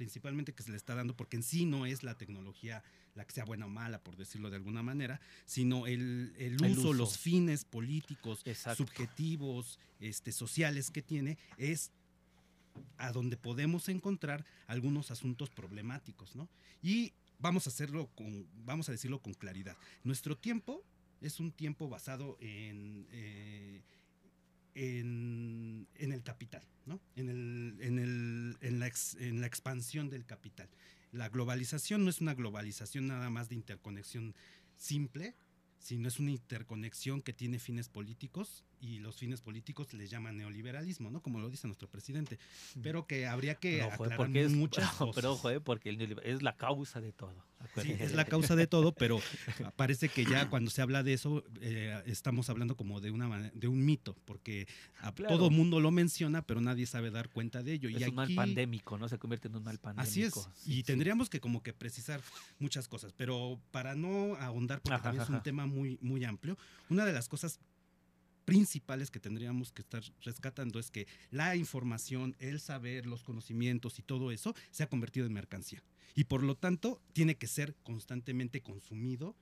principalmente que se le está dando, porque en sí no es la tecnología la que sea buena o mala, por decirlo de alguna manera, sino el, el El uso, uso. los fines políticos, Exacto. subjetivos, este, sociales que tiene, es a donde podemos encontrar algunos asuntos problemáticos, ¿no? Y vamos a hacerlo con, vamos a decirlo con claridad. Nuestro tiempo es un tiempo basado en, eh, en, en el capital, ¿no? En, el, en, el, en, la en la expansión del capital. La globalización no es una globalización nada más de interconexión simple, sino es una interconexión que tiene fines políticos y los fines políticos le llaman neoliberalismo, ¿no? Como lo dice nuestro presidente. Pero que habría que ojo, eh, aclarar porque es, muchas cosas. pero ojo, eh, porque el es la causa de todo. Sí, es la causa de todo, pero parece que ya cuando se habla de eso eh, estamos hablando como de una de un mito, porque a Claro. todo mundo lo menciona, pero nadie sabe dar cuenta de ello. Es y un mal pandémico, ¿no? Se convierte en un mal pandémico. Así es, Sí, y sí. tendríamos que como que precisar muchas cosas, pero para no ahondar, porque Ajá, también es un tema muy, muy amplio, una de las cosas principales que tendríamos que estar rescatando es que la información, el saber, los conocimientos y todo eso se ha convertido en mercancía. Y por lo tanto, tiene que ser constantemente consumido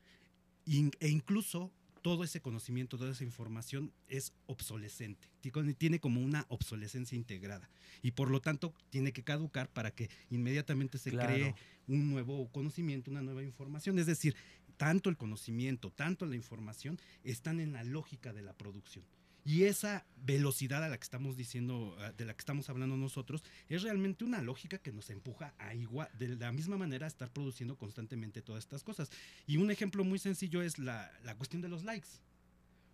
e incluso todo ese conocimiento, toda esa información es obsolescente. Tiene- Tiene como una obsolescencia integrada. Y por lo tanto, tiene que caducar para que inmediatamente se Claro. cree un nuevo conocimiento, una nueva información. Es decir, tanto el conocimiento, tanto la información están en la lógica de la producción. Y esa velocidad a la que estamos diciendo, ah, de la que estamos hablando nosotros, es realmente una lógica que nos empuja a igual, de la misma manera a estar produciendo constantemente todas estas cosas. Y un ejemplo muy sencillo es la, la cuestión de los likes.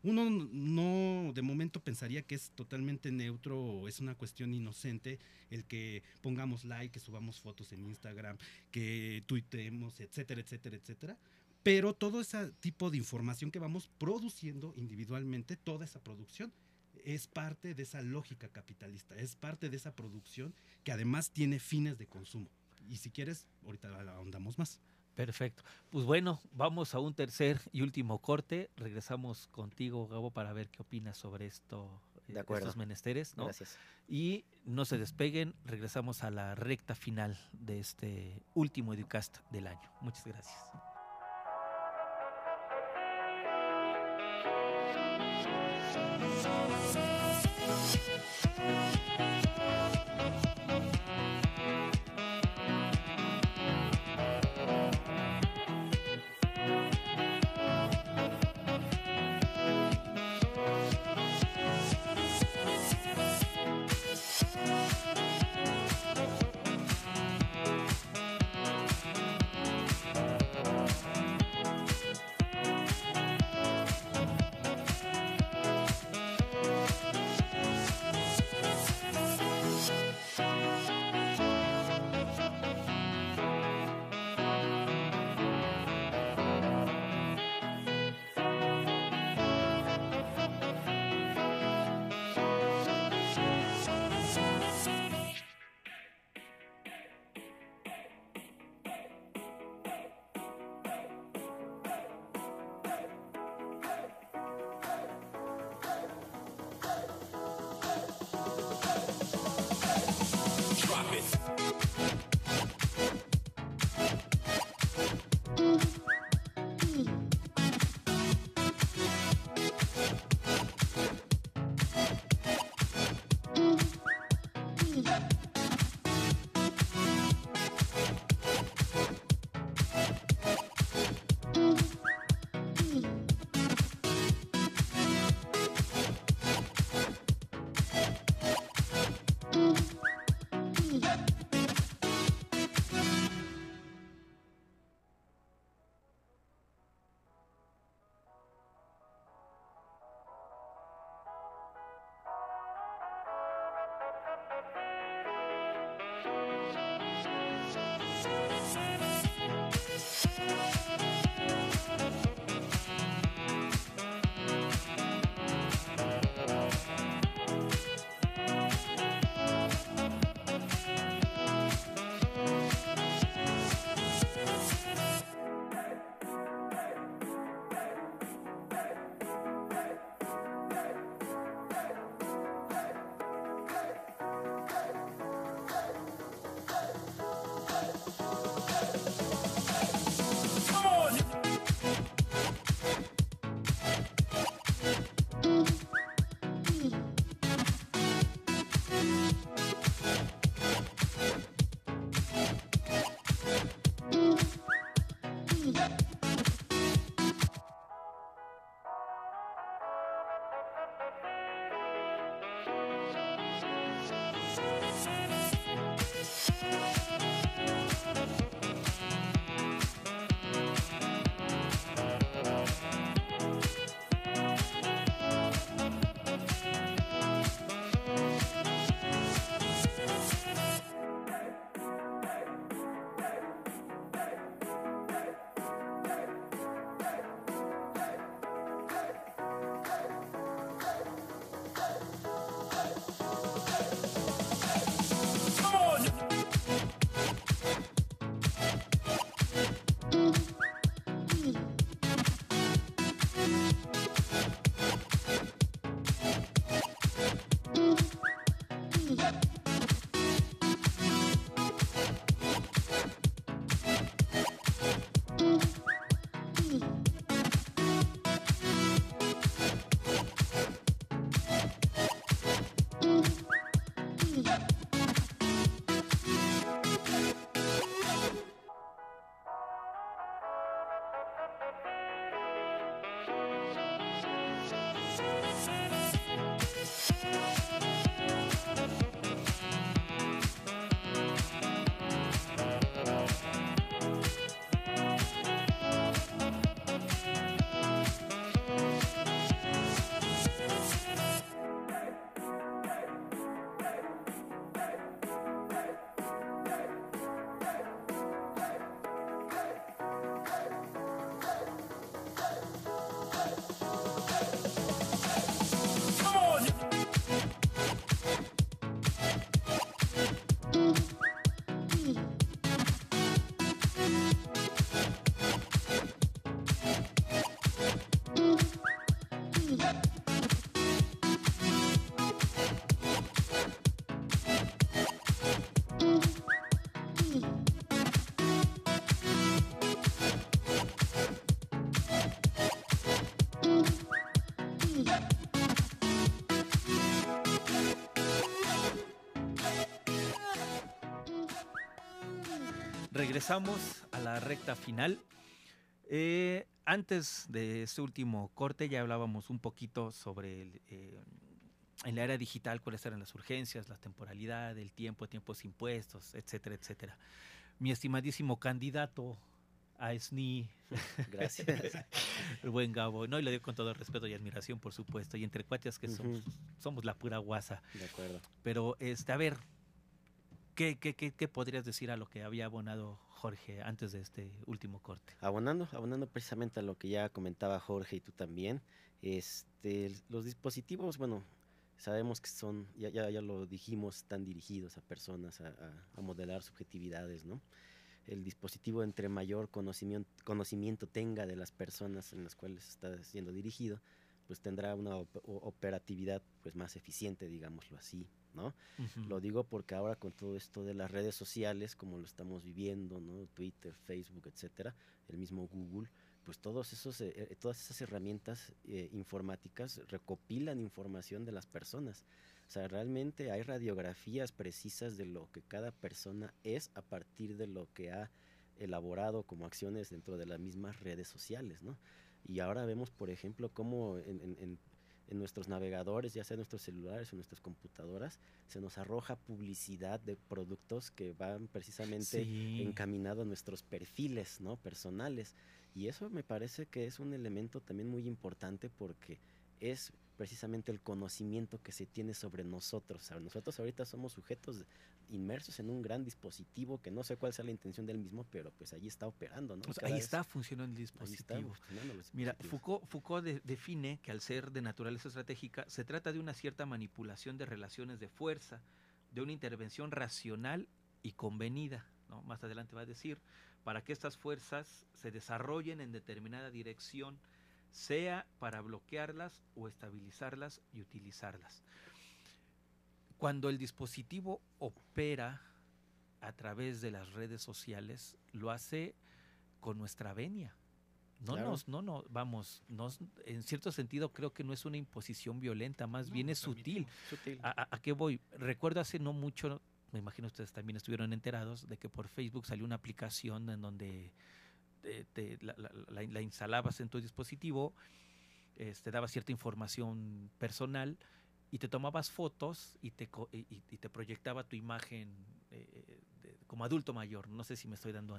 Uno no de momento pensaría que es totalmente neutro o es una cuestión inocente el que pongamos like, que subamos fotos en Instagram, que tuiteemos, etcétera, etcétera, etcétera. Pero todo ese tipo de información que vamos produciendo individualmente, toda esa producción, es parte de esa lógica capitalista, es parte de esa producción que además tiene fines de consumo. Y si quieres, ahorita la ahondamos más. Perfecto. Pues bueno, vamos a un tercer y último corte. Regresamos contigo, Gabo, para ver qué opinas sobre esto De acuerdo. estos menesteres, ¿no? Gracias. Y no se despeguen, regresamos a la recta final de este último Educast del año. Muchas gracias. Regresamos a la recta final. Eh, antes de este último corte ya hablábamos un poquito sobre el, eh, en la era digital cuáles eran las urgencias, la temporalidad, el tiempo, tiempos impuestos, etcétera, etcétera. Mi estimadísimo candidato a SNI, Gracias. el buen Gabo, no, y lo digo con todo respeto y admiración, por supuesto, y entre cuates que somos, Ujú. somos la pura guasa. De acuerdo. Pero, este, a ver, ¿qué, qué, qué, qué podrías decir a lo que había abonado Jorge antes de este último corte? Abonando, abonando precisamente a lo que ya comentaba Jorge y tú también, este, los dispositivos, bueno, sabemos que son, ya, ya, ya lo dijimos, están dirigidos a personas a, a- a modelar subjetividades, ¿no? El dispositivo entre mayor conocimiento, conocimiento tenga de las personas en las cuales está siendo dirigido, pues tendrá una op- operatividad pues más eficiente, digámoslo así, ¿no? Lo digo porque ahora con todo esto de las redes sociales, como lo estamos viviendo, ¿no? Twitter, Facebook, etcétera, el mismo Google, pues todos esos, eh, eh, todas esas herramientas eh, informáticas recopilan información de las personas. O sea, realmente hay radiografías precisas de lo que cada persona es a partir de lo que ha elaborado como acciones dentro de las mismas redes sociales, ¿no? Y ahora vemos, por ejemplo, cómo en, en- en- en nuestros navegadores, ya sea nuestros celulares o nuestras computadoras, se nos arroja publicidad de productos que van precisamente Sí. encaminado a nuestros perfiles ¿no? personales. Y eso me parece que es un elemento también muy importante porque es precisamente el conocimiento que se tiene sobre nosotros. Nosotros ahorita somos sujetos inmersos en un gran dispositivo que no sé cuál sea la intención del mismo, pero pues allí está operando, ¿no? O sea, ahí está funcionando el ahí dispositivo. funcionando Mira. Foucault, Foucault de- define que al ser de naturaleza estratégica se trata de una cierta manipulación de relaciones de fuerza, de una intervención racional y convenida. ¿no? Más adelante va a decir, para que estas fuerzas se desarrollen en determinada dirección, sea para bloquearlas o estabilizarlas y utilizarlas. Cuando el dispositivo opera a través de las redes sociales, lo hace con nuestra venia. No Claro. nos, no, no, vamos, nos, en cierto sentido creo que no es una imposición violenta, más bien es sutil. Sutil. ¿A, a- a qué voy? Recuerdo hace no mucho, me imagino ustedes también estuvieron enterados de que por Facebook salió una aplicación en donde te- te- la, la- la- la instalabas en tu dispositivo, este, daba cierta información personal y te tomabas fotos y te, y, y- te proyectaba tu imagen eh, de- como adulto mayor. No sé si me estoy dando.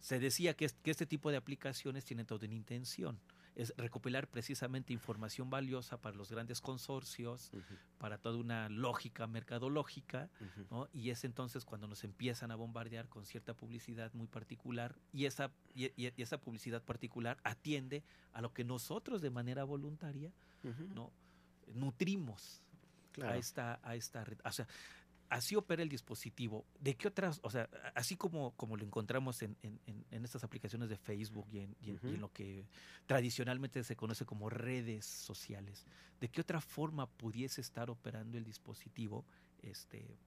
Se decía que, es- que este tipo de aplicaciones tienen toda una intención. Es recopilar precisamente información valiosa para los grandes consorcios, para toda una lógica mercadológica. ¿no? Y es entonces cuando nos empiezan a bombardear con cierta publicidad muy particular y esa, y, y- y esa publicidad particular atiende a lo que nosotros de manera voluntaria no nutrimos Claro. a esta a esta red. O sea, así opera el dispositivo. ¿De qué otras, o sea, así como, como lo encontramos en, en- estas aplicaciones de Facebook y en, y en- y en Ujú. lo que tradicionalmente se conoce como redes sociales, ¿de qué otra forma pudiese estar operando el dispositivo este,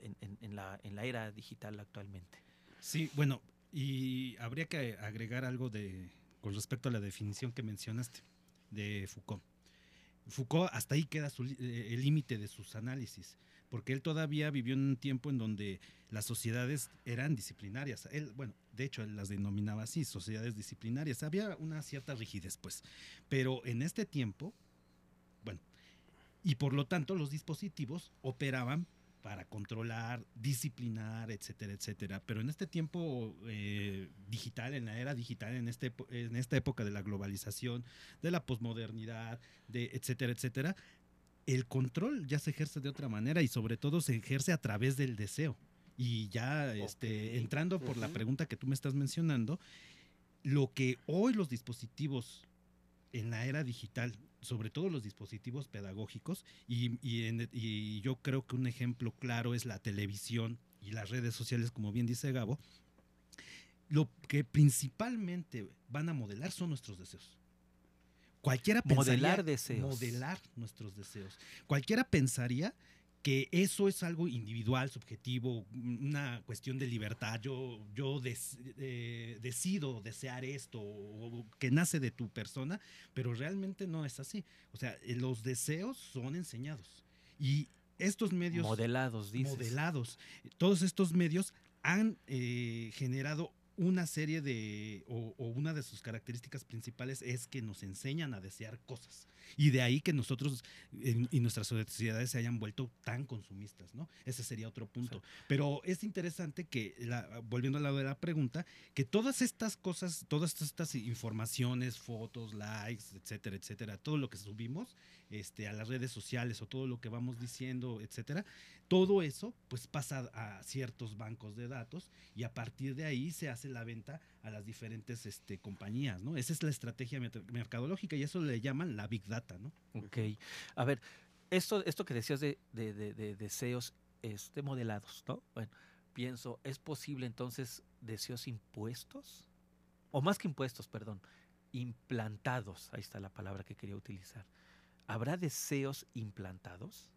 en, la, en la era digital actualmente? Sí, bueno, y habría que agregar algo de con respecto a la definición que mencionaste de Foucault. Foucault hasta ahí queda su eh, el límite de sus análisis, porque él todavía vivió en un tiempo en donde las sociedades eran disciplinarias. Él, bueno, de hecho él las denominaba así, sociedades disciplinarias. Había una cierta rigidez, pues, pero en este tiempo, bueno, y por lo tanto los dispositivos operaban para controlar, disciplinar, etcétera, etcétera. Pero en este tiempo eh, digital, en la era digital, en, este, en esta época de la globalización, de la posmodernidad, de etcétera, etcétera, el control ya se ejerce de otra manera y sobre todo se ejerce a través del deseo. Y ya este, entrando por la pregunta que tú me estás mencionando, lo que hoy los dispositivos en la era digital, sobre todo los dispositivos pedagógicos, y, y en- y yo creo que un ejemplo claro es la televisión y las redes sociales, como bien dice Gabo, lo que principalmente van a modelar son nuestros deseos. Cualquiera Modelar pensaría- deseos. Modelar nuestros deseos. Cualquiera pensaría que eso es algo individual, subjetivo, una cuestión de libertad. Yo, yo des- eh, decido desear esto, o que nace de tu persona, pero realmente no es así. O sea, eh, los deseos son enseñados. Y estos medios Modelados, dices. modelados, todos estos medios han eh, generado una serie de, o, o una de sus características principales es que nos enseñan a desear cosas. Y de ahí que nosotros en- y nuestras sociedades se hayan vuelto tan consumistas, ¿no? Ese sería otro punto. Pero es interesante que, la- volviendo al lado de la pregunta, que todas estas cosas, todas estas informaciones, fotos, likes, etcétera, etcétera, todo lo que subimos este, a las redes sociales o todo lo que vamos diciendo, etcétera, todo eso pues pasa a ciertos bancos de datos y a partir de ahí se hace la venta a las diferentes este, compañías, ¿no? Esa es la estrategia mercadológica y eso le llaman la Big Data, ¿no? Ok. A ver, esto, esto que decías de, de- de- de deseos este, modelados, ¿no? Bueno, pienso, ¿es posible entonces deseos impuestos? O más que impuestos, perdón, implantados. Ahí está la palabra que quería utilizar. ¿Habrá deseos implantados?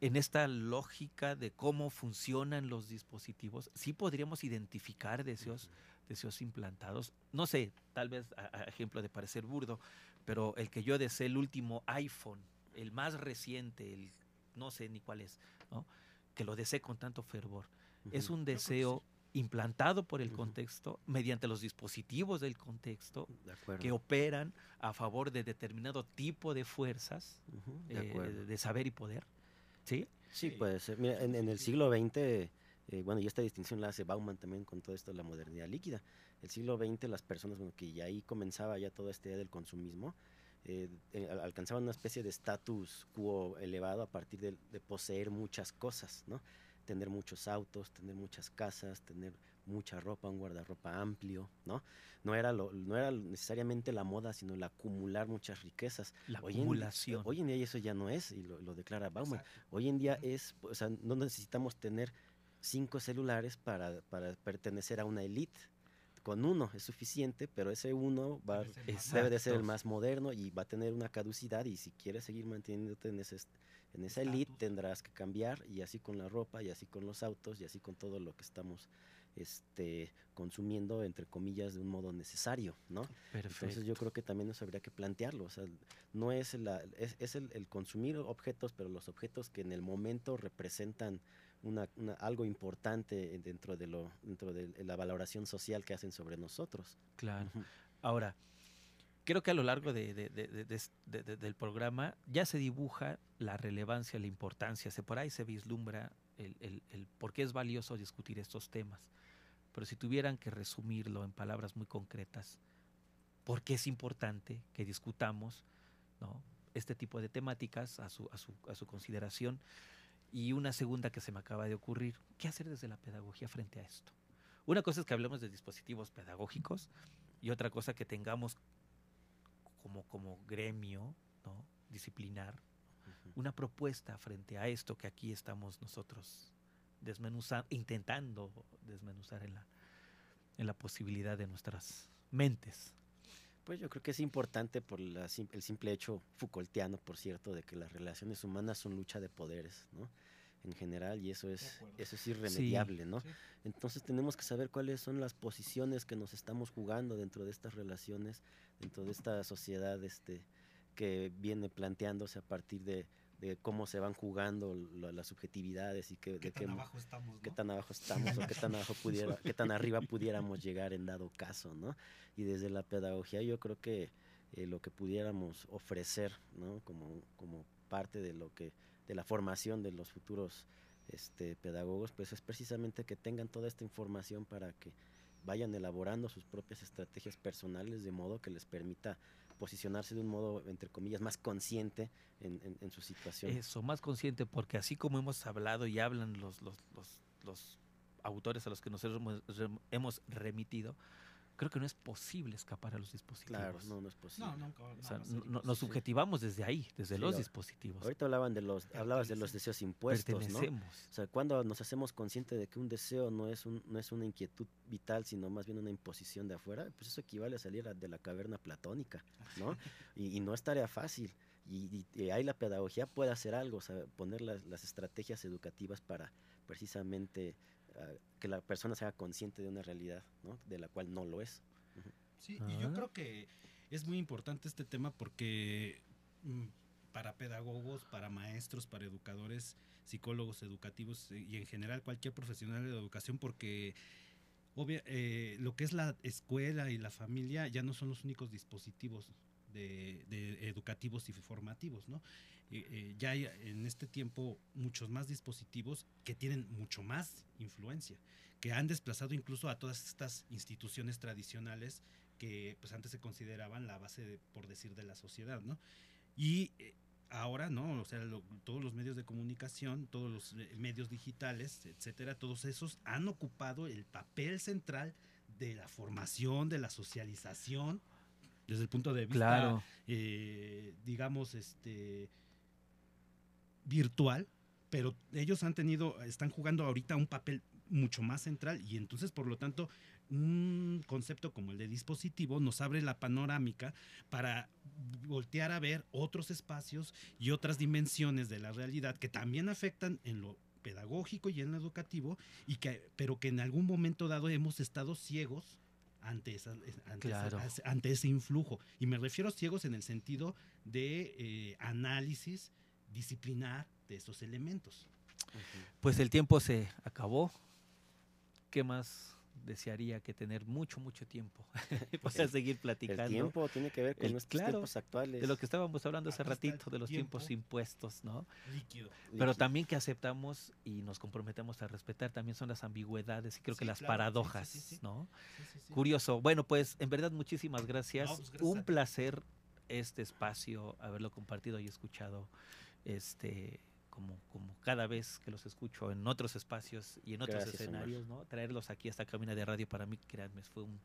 En esta lógica de cómo funcionan los dispositivos, sí podríamos identificar deseos, deseos implantados. No sé, tal vez a, a ejemplo de parecer burdo, pero el que yo desee el último iPhone, el más reciente, el no sé ni cuál es, ¿no? que lo desee con tanto fervor, es un deseo implantado por el contexto, mediante los dispositivos del contexto, De que operan a favor de determinado tipo de fuerzas de eh, de saber y poder. ¿Sí? Sí, puede ser. Mira, en, en el siglo XX, eh, bueno, y esta distinción la hace Bauman también con todo esto de la modernidad líquida. El siglo XX, las personas, bueno, que ya ahí comenzaba ya toda esta idea del consumismo, eh, eh, al- alcanzaban una especie de status quo elevado a partir de, de poseer muchas cosas, ¿no? Tener muchos autos, tener muchas casas, tener mucha ropa, un guardarropa amplio, ¿no? No era, lo, no era necesariamente la moda, sino el acumular muchas riquezas. La Hoy en- acumulación. hoy en día eso ya no es, y lo, lo declara Bauman. Exacto. Hoy en día es, o sea, no necesitamos tener cinco celulares para, para pertenecer a una elite. Con uno es suficiente, pero ese uno va, Debe de ser el más moderno y va a tener una caducidad y si quieres seguir manteniéndote en, ese, en esa elite tendrás que cambiar y así con la ropa y así con los autos y así con todo lo que estamos este, consumiendo, entre comillas, de un modo necesario, ¿no? Perfecto. Entonces yo creo que también eso habría que plantearlo. O sea, no es, la, es, es el, el consumir objetos, pero los objetos que en el momento representan una, una- algo importante dentro de lo dentro de la valoración social que hacen sobre nosotros. Claro. Ahora, creo que a lo largo de- del programa ya se dibuja la relevancia, la importancia, se por ahí se vislumbra el, el- el por qué es valioso discutir estos temas. Pero si tuvieran que resumirlo en palabras muy concretas, ¿por qué es importante que discutamos ¿no? este tipo de temáticas a su, a, su, a su consideración? Y una segunda que se me acaba de ocurrir, ¿qué hacer desde la pedagogía frente a esto? Una cosa es que hablemos de dispositivos pedagógicos y otra cosa que tengamos como, como gremio ¿no? disciplinar. Una propuesta frente a esto que aquí estamos nosotros desmenuzando, intentando desmenuzar en la, en la posibilidad de nuestras mentes. Pues yo creo que es importante por la el simple hecho Foucaultiano, por cierto, de que las relaciones humanas son lucha de poderes, ¿no? En general, y eso es, eso es irremediable, ¿no? Sí. Entonces tenemos que saber cuáles son las posiciones que nos estamos jugando dentro de estas relaciones, dentro de esta sociedad este, que viene planteándose a partir de, de cómo se van jugando las subjetividades y que, ¿Qué de tan qué, abajo estamos, qué no? tan abajo estamos o qué tan abajo pudiera, qué tan arriba pudiéramos llegar en dado caso, ¿no? Y desde la pedagogía yo creo que eh, lo que pudiéramos ofrecer, ¿no? Como, como parte de lo que, de la formación de los futuros este, pedagogos, pues es precisamente que tengan toda esta información para que vayan elaborando sus propias estrategias personales de modo que les permita posicionarse de un modo, entre comillas, más consciente en, en- en su situación. Eso, más consciente, porque así como hemos hablado y hablan los, los, los, los autores a los que nosotros hemos, rem- hemos remitido, creo que no es posible escapar a los dispositivos. Claro, no, no es posible. No, nunca. O sea, no, no- no- nos subjetivamos desde ahí, desde Sí, los dispositivos. Ahorita hablaban de los, hablabas de los deseos impuestos, ¿no? O sea, cuando nos hacemos conscientes de que un deseo no es, un, no es una inquietud vital, sino más bien una imposición de afuera, pues eso equivale a salir a- de la caverna platónica, ¿no? Y, y no es tarea fácil. Y, y- y ahí la pedagogía puede hacer algo, o sea, poner las, las estrategias educativas para precisamente ah, que la persona sea consciente de una realidad, ¿no? De la cual no lo es. Sí, y yo Ah. creo que es muy importante este tema porque mm, para pedagogos, para maestros, para educadores, psicólogos educativos eh, y en general cualquier profesional de la educación porque obvia- eh, lo que es la escuela y la familia ya no son los únicos dispositivos de, educativos y formativos, ¿no? Eh, eh, ya hay en este tiempo muchos más dispositivos que tienen mucho más influencia, que han desplazado incluso a todas estas instituciones tradicionales que pues antes se consideraban la base, por decir, de la sociedad, ¿no? Y eh, ahora, ¿no? O sea, todos los medios de comunicación, todos los medios digitales, etcétera, todos esos han ocupado el papel central de la formación, de la socialización, desde el punto de vista, Claro. eh, digamos, este virtual, pero ellos han tenido, están jugando ahorita un papel mucho más central y entonces, por lo tanto, un concepto como el de dispositivo nos abre la panorámica para voltear a ver otros espacios y otras dimensiones de la realidad que también afectan en lo pedagógico y en lo educativo y que pero que en algún momento dado hemos estado ciegos ante esa, ante, esa- Claro. ante ese influjo y me refiero a ciegos en el sentido de eh, análisis disciplinar de esos elementos Pues el tiempo se acabó. ¿Qué más desearía que tener mucho, mucho tiempo para seguir El platicando? tiempo tiene que ver con El- nuestros claro, tiempos actuales. De lo que estábamos hablando hace el ratito, de los tiempo. tiempos impuestos, ¿no? líquido Pero líquido. también que aceptamos y nos comprometemos a respetar también son las ambigüedades y creo que las claro, sí, sí, paradojas, sí, sí. ¿no? Sí, sí, sí. Curioso. Bueno, pues en verdad muchísimas gracias. No, pues, gracias Un placer este espacio, haberlo compartido y escuchado este como, como cada vez que los escucho en otros espacios y en otros Gracias, escenarios, ¿no? Traerlos aquí a esta cabina de radio para mí, créanme, fue un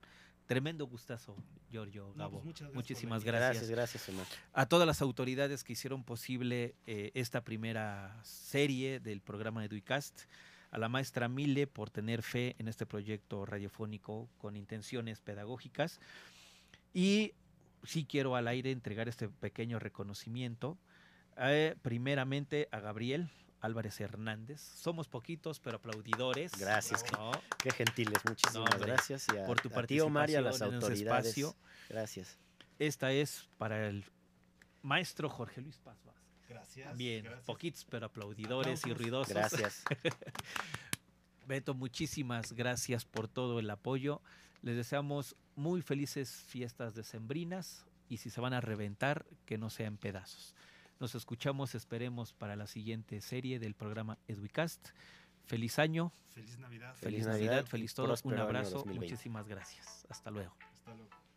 tremendo gustazo, Giorgio, No, Gabo. pues, muchas gracias Muchísimas gracias. Gracias, gracias, Omar. A todas las autoridades que hicieron posible eh, esta primera serie del programa Educast, a la maestra Mile por tener fe en este proyecto radiofónico con intenciones pedagógicas. Y sí quiero al aire entregar este pequeño reconocimiento, eh, primeramente a Gabriel Álvarez Hernández. Somos poquitos, pero aplaudidores. Gracias, ¿no? Qué gentiles, muchísimas gracias. Y a, por tu a ti, Omar, y a las participación en autoridades. espacio. Gracias. Esta es para el maestro Jorge Luis Paz Vázquez. gracias Bien, gracias. poquitos pero aplaudidores y ruidosos. Gracias. Beto, muchísimas gracias por todo el apoyo. Les deseamos muy felices fiestas decembrinas y si se van a reventar, que no sean pedazos. Nos escuchamos, esperemos, para la siguiente serie del programa Educast. Feliz año, feliz navidad feliz, Feliz Navidad, feliz todo. Un abrazo, 2020. muchísimas gracias. Hasta luego. hasta luego